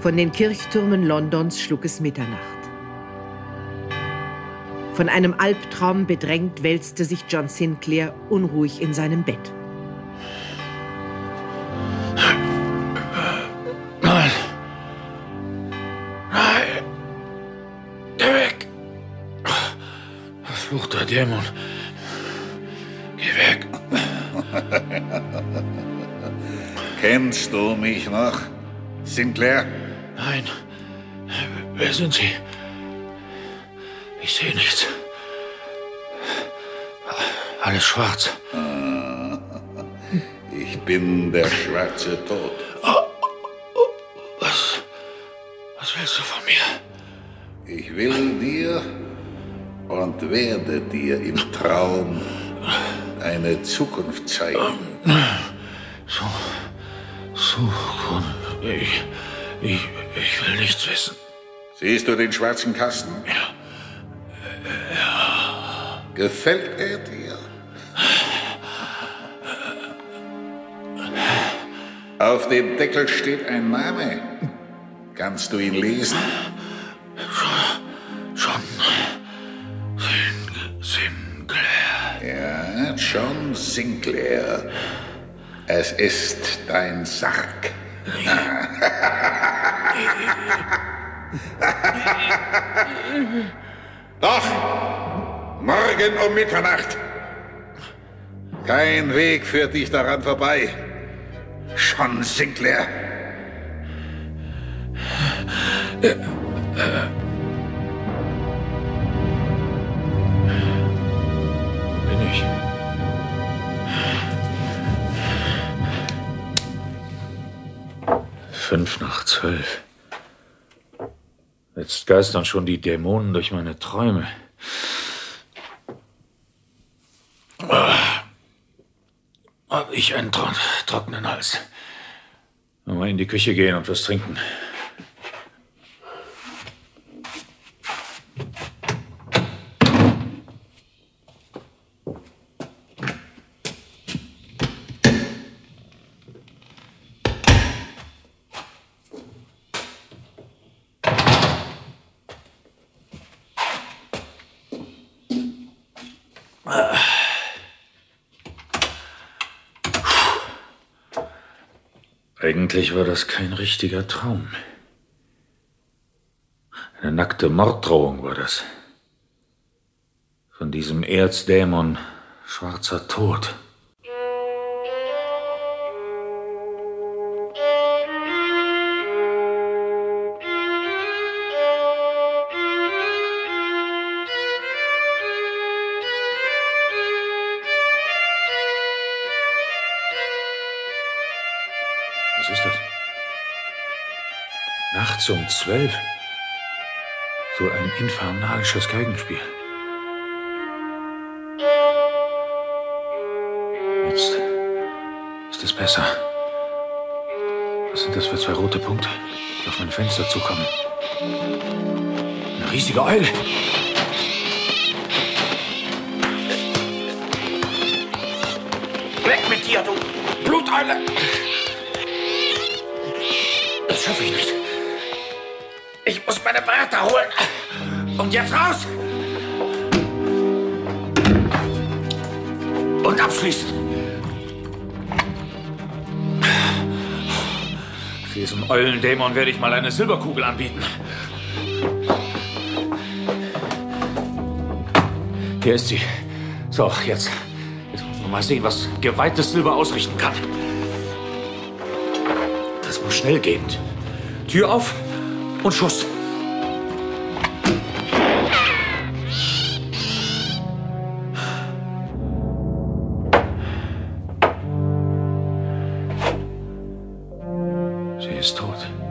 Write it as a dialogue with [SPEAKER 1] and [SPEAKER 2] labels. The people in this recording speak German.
[SPEAKER 1] Von den Kirchtürmen Londons schlug es Mitternacht. Von einem Albtraum bedrängt wälzte sich John Sinclair unruhig in seinem Bett.
[SPEAKER 2] Nein. Nein. Geh weg. Verfluchter Dämon. Geh weg.
[SPEAKER 3] Kennst du mich noch, Sinclair?
[SPEAKER 2] Nein. Wer sind Sie? Ich sehe nichts. Alles schwarz.
[SPEAKER 3] Ich bin der schwarze Tod.
[SPEAKER 2] Was? Was willst du von mir?
[SPEAKER 3] Ich will dir und werde dir im Traum eine Zukunft zeigen.
[SPEAKER 2] So. So. Ich. Ich. Ich will nichts wissen.
[SPEAKER 3] Siehst du den schwarzen Kasten?
[SPEAKER 2] Ja.
[SPEAKER 3] Gefällt er dir? Auf dem Deckel steht ein Name. Kannst du ihn lesen?
[SPEAKER 2] John. Sin Sinclair.
[SPEAKER 3] Ja, John Sinclair. Es ist dein Sarg. Doch, morgen um Mitternacht. Kein Weg führt dich daran vorbei. John Sinclair.
[SPEAKER 2] Wo bin ich? Fünf nach zwölf. Jetzt geistern schon die Dämonen durch meine Träume. Hab ich einen tro trockenen Hals. Mal in die Küche gehen und was trinken. Eigentlich war das kein richtiger Traum. Eine nackte Morddrohung war das. Von diesem Erzdämon schwarzer Tod. Nachts um zwölf. So ein infernalisches Geigenspiel. Jetzt ist es besser. Was sind das für zwei rote Punkte, die auf mein Fenster zukommen? Eine riesige Eule. Weg mit dir, du Bluteule! Das schaffe ich nicht. Ich muss meine Bertha holen. Und jetzt raus! Und abschließen. Diesem Eulendämon werde ich mal eine Silberkugel anbieten. Hier ist sie. So, jetzt. Jetzt wollen wir mal sehen, was geweihtes Silber ausrichten kann. Das muss schnell gehen. Tür auf und Schuss. Sie ist tot.